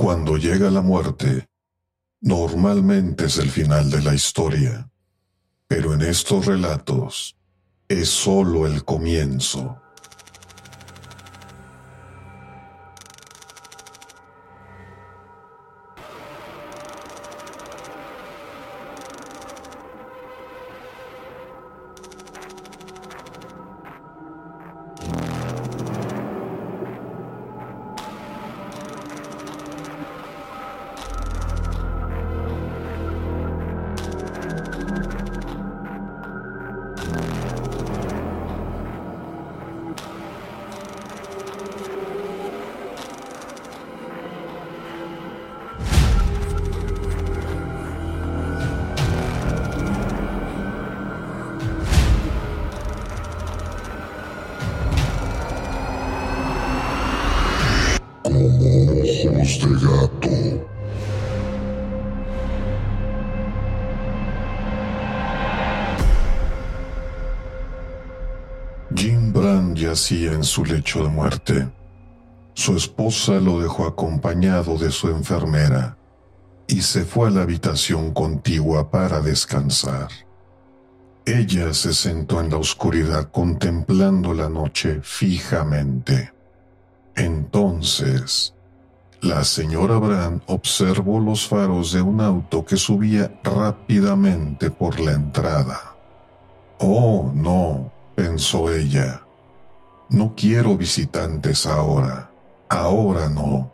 Cuando llega la muerte, normalmente es el final de la historia, pero en estos relatos es solo el comienzo. Ojos de gato. Jim Brand yacía en su lecho de muerte. Su esposa lo dejó acompañado de su enfermera y se fue a la habitación contigua para descansar. Ella se sentó en la oscuridad contemplando la noche fijamente. Entonces, la señora Brand observó los faros de un auto que subía rápidamente por la entrada. Oh, no, pensó ella. No quiero visitantes ahora. Ahora no.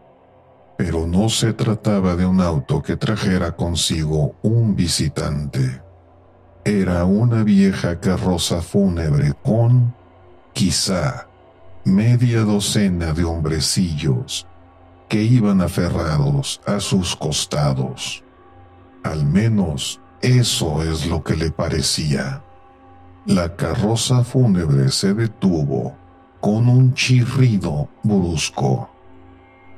Pero no se trataba de un auto que trajera consigo un visitante. Era una vieja carroza fúnebre con, quizá, media docena de hombrecillos que iban aferrados a sus costados. Al menos eso es lo que le parecía. La carroza fúnebre se detuvo con un chirrido brusco.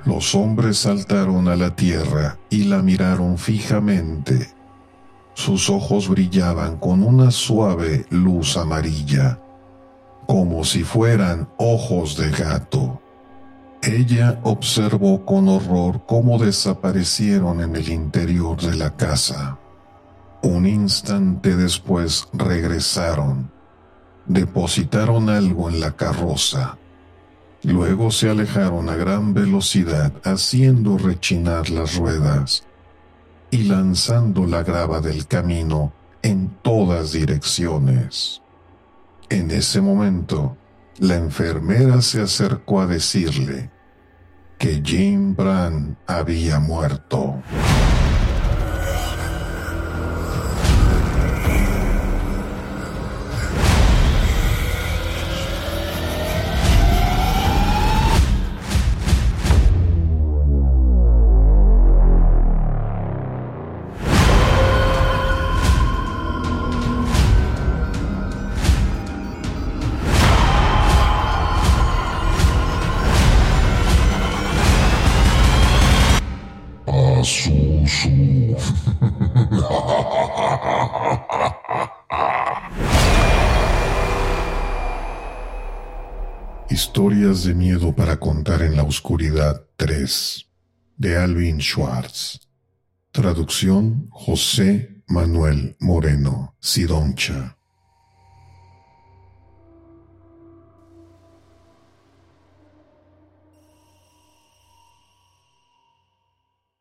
Los hombres saltaron a la tierra y la miraron fijamente. Sus ojos brillaban con una suave luz amarilla, como si fueran ojos de gato. Ella observó con horror cómo desaparecieron en el interior de la casa. Un instante después regresaron. Depositaron algo en la carroza. Luego se alejaron a gran velocidad haciendo rechinar las ruedas y lanzando la grava del camino en todas direcciones. En ese momento, la enfermera se acercó a decirle, que Jim Brand había muerto. Historias de miedo para contar en la oscuridad 3 de Alvin Schwartz. Traducción José Manuel Moreno Sidoncha.